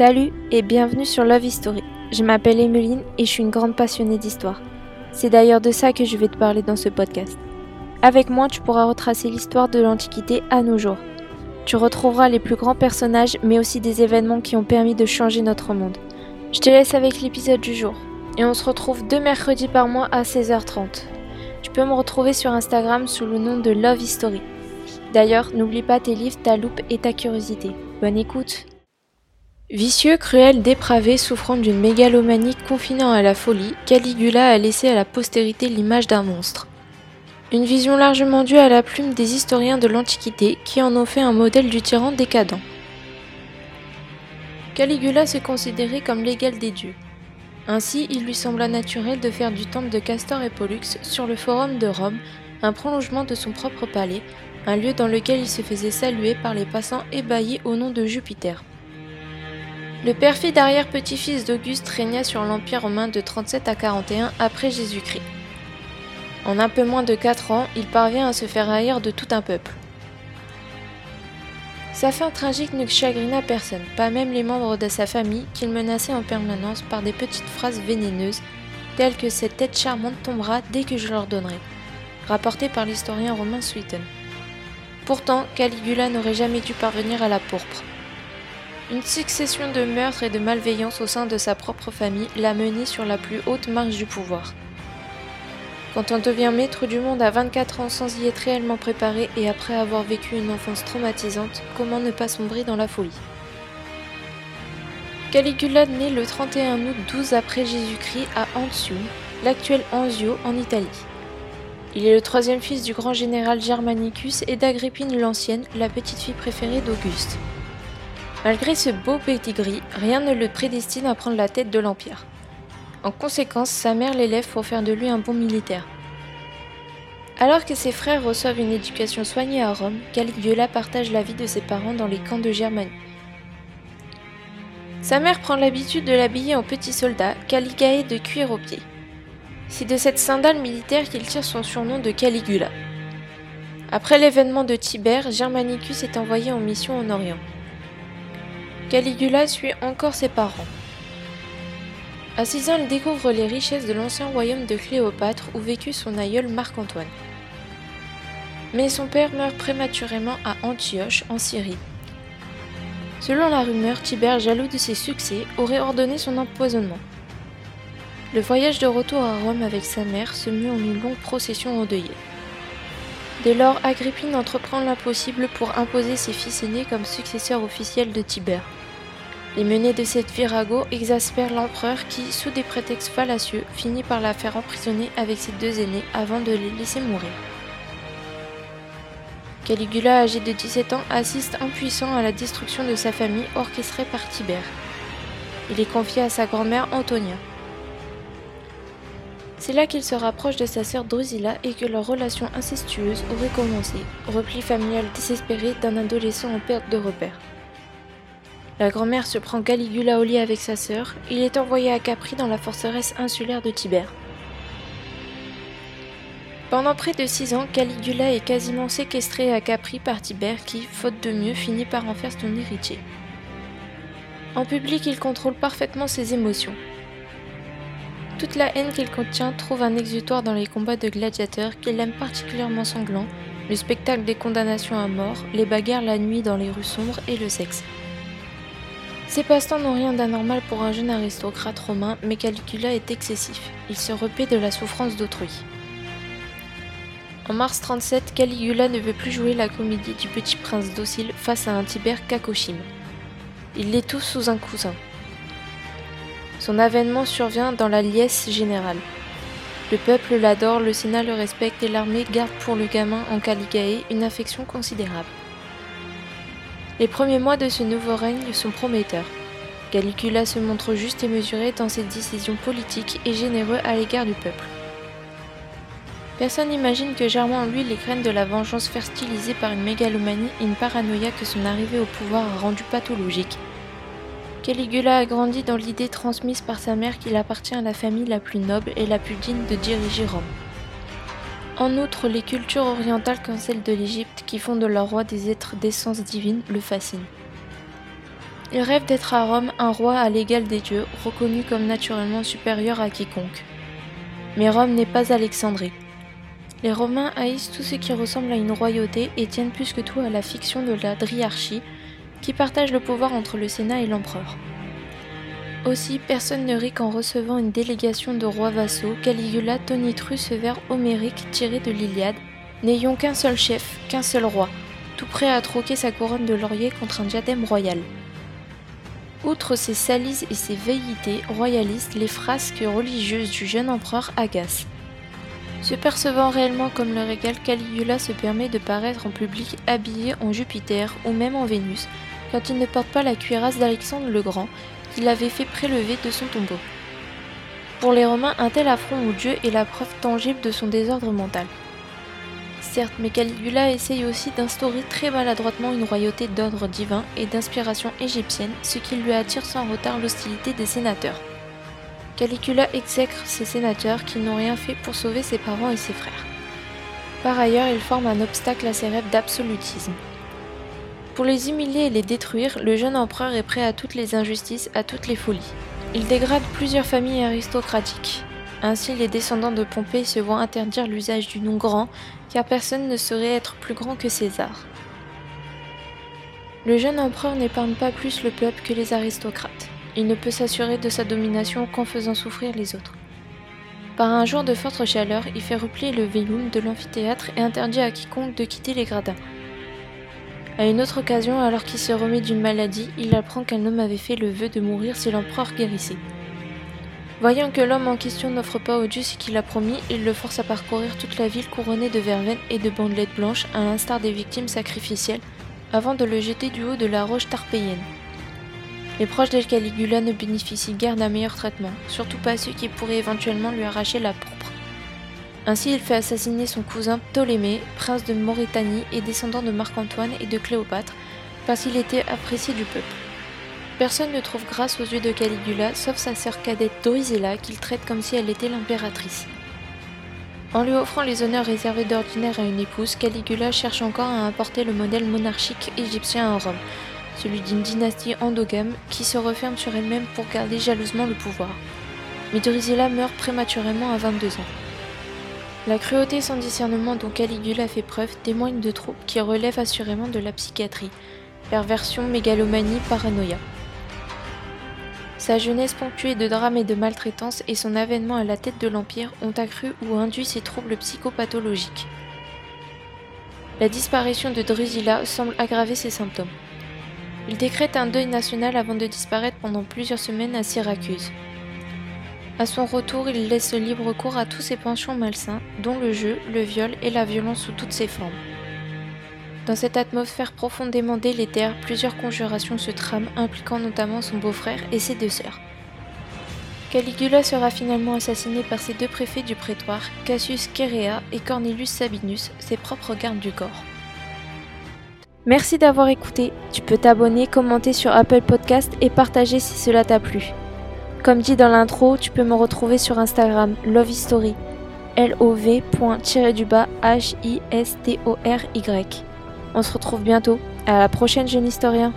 Salut et bienvenue sur Love History. Je m'appelle Emeline et je suis une grande passionnée d'histoire. C'est d'ailleurs de ça que je vais te parler dans ce podcast. Avec moi, tu pourras retracer l'histoire de l'Antiquité à nos jours. Tu retrouveras les plus grands personnages, mais aussi des événements qui ont permis de changer notre monde. Je te laisse avec l'épisode du jour. Et on se retrouve deux mercredis par mois à 16h30. Tu peux me retrouver sur Instagram sous le nom de Love History. D'ailleurs, n'oublie pas tes livres, ta loupe et ta curiosité. Bonne écoute Vicieux, cruel, dépravé, souffrant d'une mégalomanie confinant à la folie, Caligula a laissé à la postérité l'image d'un monstre. Une vision largement due à la plume des historiens de l'Antiquité qui en ont fait un modèle du tyran décadent. Caligula se considérait comme l'égal des dieux. Ainsi, il lui sembla naturel de faire du temple de Castor et Pollux sur le forum de Rome un prolongement de son propre palais, un lieu dans lequel il se faisait saluer par les passants ébahis au nom de Jupiter. Le perfide arrière-petit-fils d'Auguste régna sur l'Empire romain de 37 à 41 après Jésus-Christ. En un peu moins de 4 ans, il parvient à se faire haïr de tout un peuple. Sa fin tragique ne chagrina personne, pas même les membres de sa famille qu'il menaçait en permanence par des petites phrases vénéneuses, telles que cette tête charmante tombera dès que je l'ordonnerai, rapporté par l'historien romain Sueton. Pourtant, Caligula n'aurait jamais dû parvenir à la pourpre. Une succession de meurtres et de malveillances au sein de sa propre famille l'a mené sur la plus haute marche du pouvoir. Quand on devient maître du monde à 24 ans sans y être réellement préparé et après avoir vécu une enfance traumatisante, comment ne pas sombrer dans la folie? Caligula naît le 31 août 12 après Jésus-Christ à Antium, l'actuel Anzio en Italie. Il est le troisième fils du grand général Germanicus et d'Agrippine l'Ancienne, la petite fille préférée d'Auguste. Malgré ce beau pedigree, rien ne le prédestine à prendre la tête de l'Empire. En conséquence, sa mère l'élève pour faire de lui un bon militaire. Alors que ses frères reçoivent une éducation soignée à Rome, Caligula partage la vie de ses parents dans les camps de Germanie. Sa mère prend l'habitude de l'habiller en petit soldat, Caligae de cuir aux pieds. C'est de cette sandale militaire qu'il tire son surnom de Caligula. Après l'événement de Tibère, Germanicus est envoyé en mission en Orient. Caligula suit encore ses parents. À 6 ans, il découvre les richesses de l'ancien royaume de Cléopâtre où vécut son aïeul Marc-Antoine. Mais son père meurt prématurément à Antioche, en Syrie. Selon la rumeur, Tibère, jaloux de ses succès, aurait ordonné son empoisonnement. Le voyage de retour à Rome avec sa mère se mue en une longue procession endeuillée. Dès lors, Agrippine entreprend l'impossible pour imposer ses fils aînés comme successeurs officiels de Tibère. Les menées de cette virago exaspèrent l'empereur qui, sous des prétextes fallacieux, finit par la faire emprisonner avec ses deux aînés avant de les laisser mourir. Caligula, âgé de 17 ans, assiste impuissant à la destruction de sa famille orchestrée par Tibère. Il est confié à sa grand-mère Antonia. C'est là qu'il se rapproche de sa sœur Drusilla et que leur relation incestueuse aurait commencé, repli familial désespéré d'un adolescent en perte de repère. La grand-mère se prend Caligula au lit avec sa sœur. Il est envoyé à Capri dans la forteresse insulaire de Tibère. Pendant près de six ans, Caligula est quasiment séquestré à Capri par Tibère qui, faute de mieux, finit par en faire son héritier. En public, il contrôle parfaitement ses émotions. Toute la haine qu'il contient trouve un exutoire dans les combats de gladiateurs qu'il aime particulièrement sanglants, le spectacle des condamnations à mort, les bagarres la nuit dans les rues sombres et le sexe. Ces passe-temps n'ont rien d'anormal pour un jeune aristocrate romain, mais Caligula est excessif. Il se repaît de la souffrance d'autrui. En mars 37, Caligula ne veut plus jouer la comédie du petit prince docile face à un Tibère cacochime. Il l'étouffe sous un cousin. Son avènement survient dans la liesse générale. Le peuple l'adore, le Sénat le respecte et l'armée garde pour le gamin en Caligae une affection considérable. Les premiers mois de ce nouveau règne sont prometteurs. Caligula se montre juste et mesuré dans ses décisions politiques et généreux à l'égard du peuple. Personne n'imagine que Germain en lui les craintes de la vengeance fertilisée par une mégalomanie et une paranoïa que son arrivée au pouvoir a rendu pathologique. Caligula a grandi dans l'idée transmise par sa mère qu'il appartient à la famille la plus noble et la plus digne de diriger Rome. En outre, les cultures orientales comme celle de l'Égypte, qui font de leur roi des êtres d'essence divine, le fascinent. Il rêve d'être à Rome un roi à l'égal des dieux, reconnu comme naturellement supérieur à quiconque. Mais Rome n'est pas Alexandrie. Les Romains haïssent tout ce qui ressemble à une royauté et tiennent plus que tout à la fiction de la driarchie, qui partage le pouvoir entre le Sénat et l'empereur. Aussi, personne ne rit qu'en recevant une délégation de rois vassaux, Caligula tonitru ce vers homérique tiré de l'Iliade N'ayons qu'un seul chef, qu'un seul roi, tout prêt à troquer sa couronne de laurier contre un diadème royal. Outre ses salises et ses velléités royalistes, les frasques religieuses du jeune empereur agacent. Se percevant réellement comme le régal, Caligula se permet de paraître en public habillé en Jupiter ou même en Vénus, quand il ne porte pas la cuirasse d'Alexandre le Grand, qu'il avait fait prélever de son tombeau. Pour les Romains, un tel affront au dieu est la preuve tangible de son désordre mental. Certes, mais Caligula essaye aussi d'instaurer très maladroitement une royauté d'ordre divin et d'inspiration égyptienne, ce qui lui attire sans retard l'hostilité des sénateurs. Caligula exècre ses sénateurs qui n'ont rien fait pour sauver ses parents et ses frères. Par ailleurs, il forme un obstacle à ses rêves d'absolutisme. Pour les humilier et les détruire, le jeune empereur est prêt à toutes les injustices, à toutes les folies. Il dégrade plusieurs familles aristocratiques. Ainsi, les descendants de Pompée se voient interdire l'usage du nom grand, car personne ne saurait être plus grand que César. Le jeune empereur n'épargne pas plus le peuple que les aristocrates. Il ne peut s'assurer de sa domination qu'en faisant souffrir les autres. Par un jour de forte chaleur, il fait replier le vélum de l'amphithéâtre et interdit à quiconque de quitter les gradins. À une autre occasion, alors qu'il se remet d'une maladie, il apprend qu'un homme avait fait le vœu de mourir si l'empereur guérissait. Voyant que l'homme en question n'offre pas au dieu ce qu'il a promis, il le force à parcourir toute la ville couronnée de verveines et de bandelettes blanches, à l'instar des victimes sacrificielles, avant de le jeter du haut de la roche tarpéienne. Les proches de Caligula ne bénéficient guère d'un meilleur traitement, surtout pas ceux qui pourraient éventuellement lui arracher la pourpre. Ainsi, il fait assassiner son cousin Ptolémée, prince de Mauritanie et descendant de Marc-Antoine et de Cléopâtre, parce qu'il était apprécié du peuple. Personne ne trouve grâce aux yeux de Caligula, sauf sa sœur cadette Drusilla, qu'il traite comme si elle était l'impératrice. En lui offrant les honneurs réservés d'ordinaire à une épouse, Caligula cherche encore à importer le modèle monarchique égyptien en Rome, celui d'une dynastie endogame qui se referme sur elle-même pour garder jalousement le pouvoir. Mais Drusilla meurt prématurément à 22 ans. La cruauté sans discernement dont Caligula fait preuve témoigne de troubles qui relèvent assurément de la psychiatrie, perversion, mégalomanie, paranoïa. Sa jeunesse ponctuée de drames et de maltraitance et son avènement à la tête de l'Empire ont accru ou induit ses troubles psychopathologiques. La disparition de Drusilla semble aggraver ses symptômes. Il décrète un deuil national avant de disparaître pendant plusieurs semaines à Syracuse. À son retour, il laisse libre cours à tous ses penchants malsains, dont le jeu, le viol et la violence sous toutes ses formes. Dans cette atmosphère profondément délétère, plusieurs conjurations se trament, impliquant notamment son beau-frère et ses deux sœurs. Caligula sera finalement assassiné par ses deux préfets du prétoire, Cassius Cherea et Cornelius Sabinus, ses propres gardes du corps. Merci d'avoir écouté. Tu peux t'abonner, commenter sur Apple Podcast et partager si cela t'a plu. Comme dit dans l'intro, tu peux me retrouver sur Instagram Love History. L-O-V.-du-bas H-I-S-T-O-R-Y. On se retrouve bientôt. À la prochaine, jeune historien.